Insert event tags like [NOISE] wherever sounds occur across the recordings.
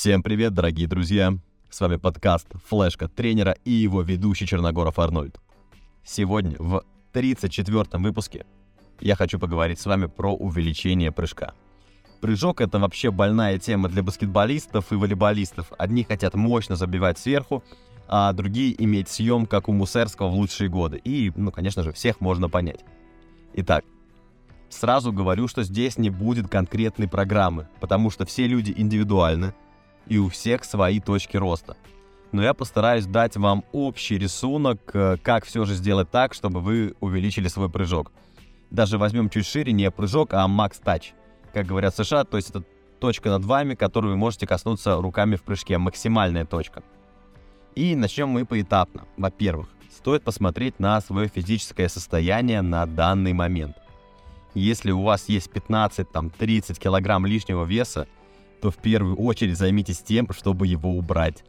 Всем привет, дорогие друзья! С вами подкаст «Флешка тренера» и его ведущий Черногоров Арнольд. Сегодня в 34-м выпуске я хочу поговорить с вами про увеличение прыжка. Прыжок — это вообще больная тема для баскетболистов и волейболистов. Одни хотят мощно забивать сверху, а другие иметь съем, как у Мусерского в лучшие годы. И, ну, конечно же, всех можно понять. Итак, сразу говорю, что здесь не будет конкретной программы, потому что все люди индивидуальны, и у всех свои точки роста. Но я постараюсь дать вам общий рисунок, э, как все же сделать так, чтобы вы увеличили свой прыжок. Даже возьмем чуть шире не прыжок, а макс тач. Как говорят в США, то есть это точка над вами, которую вы можете коснуться руками в прыжке, максимальная точка. И начнем мы поэтапно. Во-первых, стоит посмотреть на свое физическое состояние на данный момент. Если у вас есть 15-30 килограмм лишнего веса, то в первую очередь займитесь тем, чтобы его убрать.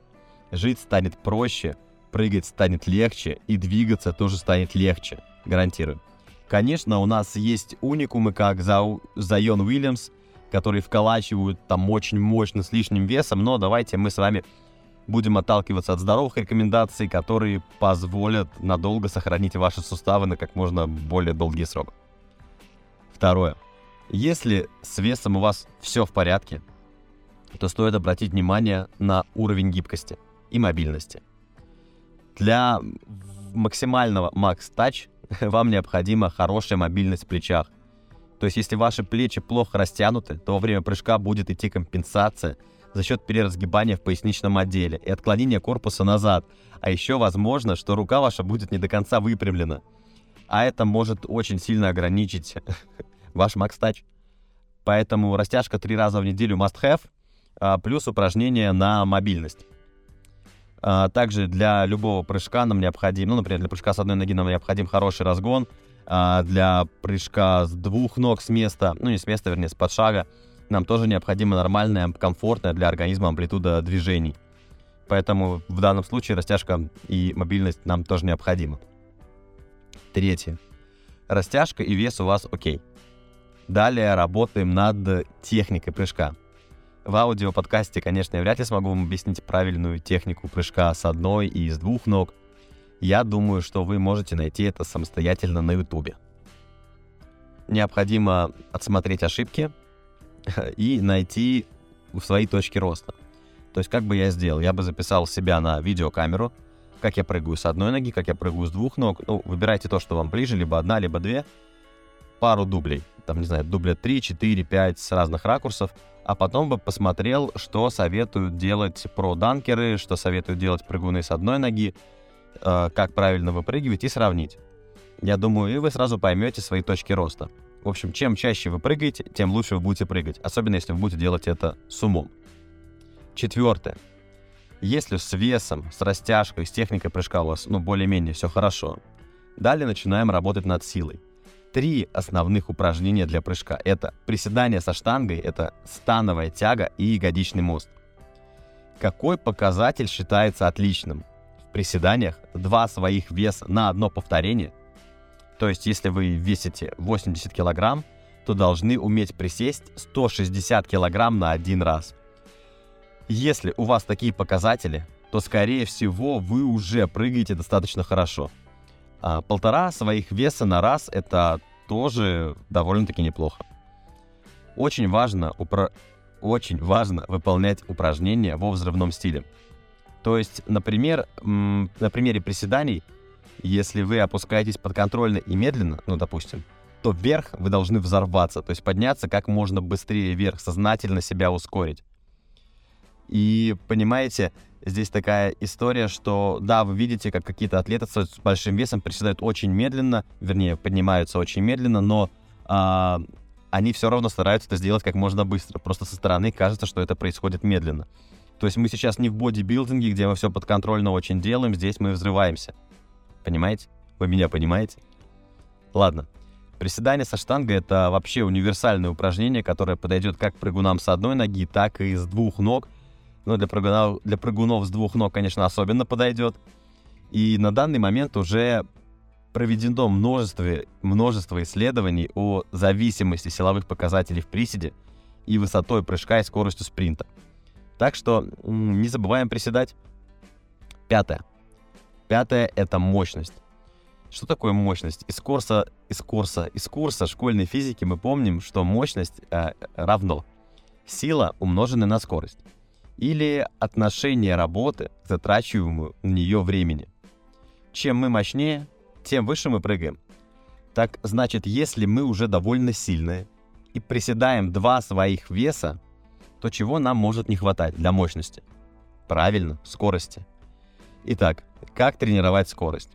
Жить станет проще, прыгать станет легче и двигаться тоже станет легче, гарантирую. Конечно, у нас есть уникумы, как Зайон Уильямс, которые вколачивают там очень мощно с лишним весом, но давайте мы с вами будем отталкиваться от здоровых рекомендаций, которые позволят надолго сохранить ваши суставы на как можно более долгий срок. Второе. Если с весом у вас все в порядке, то стоит обратить внимание на уровень гибкости и мобильности. Для максимального Max Touch [LAUGHS] вам необходима хорошая мобильность в плечах. То есть, если ваши плечи плохо растянуты, то во время прыжка будет идти компенсация за счет переразгибания в поясничном отделе и отклонения корпуса назад. А еще возможно, что рука ваша будет не до конца выпрямлена. А это может очень сильно ограничить [LAUGHS] ваш Touch. Поэтому растяжка три раза в неделю must have – плюс упражнения на мобильность. А, также для любого прыжка нам необходим, ну, например, для прыжка с одной ноги нам необходим хороший разгон, а для прыжка с двух ног с места, ну не с места, вернее, с подшага, нам тоже необходима нормальная, комфортная для организма амплитуда движений. Поэтому в данном случае растяжка и мобильность нам тоже необходима. Третье. Растяжка и вес у вас окей. Далее работаем над техникой прыжка. В аудиоподкасте, конечно, я вряд ли смогу вам объяснить правильную технику прыжка с одной и с двух ног. Я думаю, что вы можете найти это самостоятельно на ютубе. Необходимо отсмотреть ошибки [LAUGHS] и найти свои точки роста. То есть, как бы я сделал? Я бы записал себя на видеокамеру, как я прыгаю с одной ноги, как я прыгаю с двух ног. Ну, выбирайте то, что вам ближе, либо одна, либо две. Пару дублей. Там, не знаю, дубля 3, 4, 5 с разных ракурсов – а потом бы посмотрел, что советуют делать про-данкеры, что советуют делать прыгуны с одной ноги, э, как правильно выпрыгивать и сравнить. Я думаю, и вы сразу поймете свои точки роста. В общем, чем чаще вы прыгаете, тем лучше вы будете прыгать, особенно если вы будете делать это с умом. Четвертое. Если с весом, с растяжкой, с техникой прыжка у вас, ну, более-менее все хорошо, далее начинаем работать над силой три основных упражнения для прыжка. Это приседание со штангой, это становая тяга и ягодичный мост. Какой показатель считается отличным? В приседаниях два своих веса на одно повторение. То есть, если вы весите 80 килограмм, то должны уметь присесть 160 килограмм на один раз. Если у вас такие показатели, то, скорее всего, вы уже прыгаете достаточно хорошо. А полтора своих веса на раз — это тоже довольно-таки неплохо. Очень важно, упро... очень важно выполнять упражнения во взрывном стиле. То есть, например, на примере приседаний, если вы опускаетесь подконтрольно и медленно, ну, допустим, то вверх вы должны взорваться, то есть подняться как можно быстрее вверх, сознательно себя ускорить. И понимаете, здесь такая история, что да, вы видите, как какие-то атлеты с большим весом приседают очень медленно, вернее, поднимаются очень медленно, но а, они все равно стараются это сделать как можно быстро. Просто со стороны кажется, что это происходит медленно. То есть мы сейчас не в бодибилдинге, где мы все подконтрольно очень делаем, здесь мы взрываемся. Понимаете? Вы меня понимаете? Ладно. Приседание со штангой — это вообще универсальное упражнение, которое подойдет как прыгунам с одной ноги, так и с двух ног — но для прыгунов, для прыгунов с двух ног, конечно, особенно подойдет. И на данный момент уже проведено множество, множество исследований о зависимости силовых показателей в приседе и высотой прыжка и скоростью спринта. Так что не забываем приседать. Пятое. Пятое — это мощность. Что такое мощность? Из курса, из курса, из курса школьной физики мы помним, что мощность э, равно сила, умноженная на скорость, или отношение работы к затрачиваемому на нее времени. Чем мы мощнее, тем выше мы прыгаем. Так значит, если мы уже довольно сильные и приседаем два своих веса, то чего нам может не хватать для мощности? Правильно, скорости. Итак, как тренировать скорость?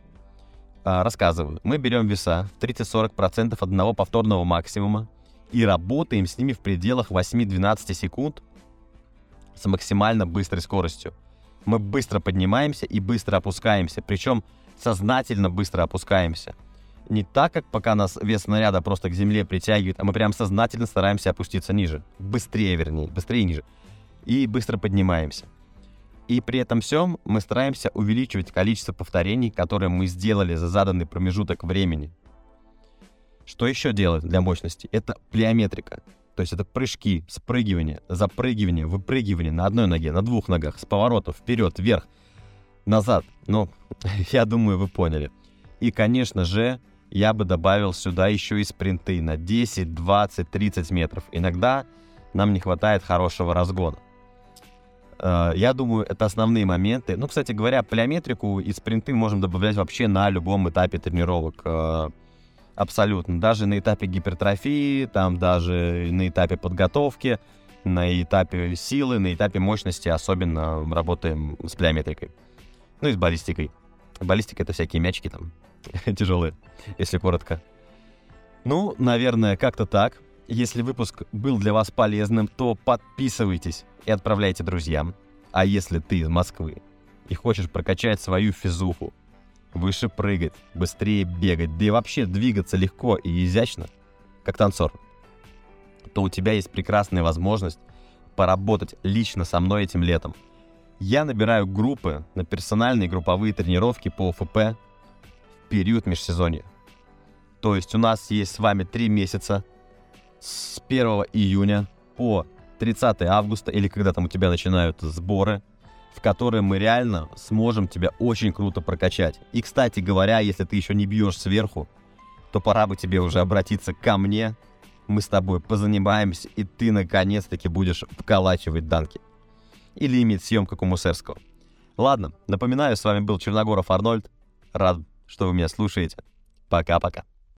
А, рассказываю. Мы берем веса в 30-40% одного повторного максимума и работаем с ними в пределах 8-12 секунд с максимально быстрой скоростью. Мы быстро поднимаемся и быстро опускаемся, причем сознательно быстро опускаемся. Не так, как пока нас вес снаряда просто к земле притягивает, а мы прям сознательно стараемся опуститься ниже. Быстрее, вернее, быстрее ниже. И быстро поднимаемся. И при этом всем мы стараемся увеличивать количество повторений, которые мы сделали за заданный промежуток времени. Что еще делать для мощности? Это плеометрика. То есть это прыжки, спрыгивание, запрыгивание, выпрыгивание на одной ноге, на двух ногах, с поворотов вперед, вверх, назад. Ну, [LAUGHS] я думаю, вы поняли. И, конечно же, я бы добавил сюда еще и спринты на 10, 20, 30 метров. Иногда нам не хватает хорошего разгона. Э, я думаю, это основные моменты. Ну, кстати говоря, плеометрику и спринты можем добавлять вообще на любом этапе тренировок. Абсолютно. Даже на этапе гипертрофии, там даже на этапе подготовки, на этапе силы, на этапе мощности особенно работаем с плеометрикой. Ну и с баллистикой. Баллистика — это всякие мячики там [LAUGHS] тяжелые, если коротко. Ну, наверное, как-то так. Если выпуск был для вас полезным, то подписывайтесь и отправляйте друзьям. А если ты из Москвы и хочешь прокачать свою физуху, выше прыгать, быстрее бегать, да и вообще двигаться легко и изящно, как танцор, то у тебя есть прекрасная возможность поработать лично со мной этим летом. Я набираю группы на персональные групповые тренировки по ОФП в период межсезонья. То есть у нас есть с вами три месяца с 1 июня по 30 августа, или когда там у тебя начинают сборы, в которые мы реально сможем тебя очень круто прокачать. И, кстати говоря, если ты еще не бьешь сверху, то пора бы тебе уже обратиться ко мне. Мы с тобой позанимаемся, и ты наконец-таки будешь вколачивать данки. Или иметь съем, как у Мусерского. Ладно, напоминаю, с вами был Черногоров Арнольд. Рад, что вы меня слушаете. Пока-пока.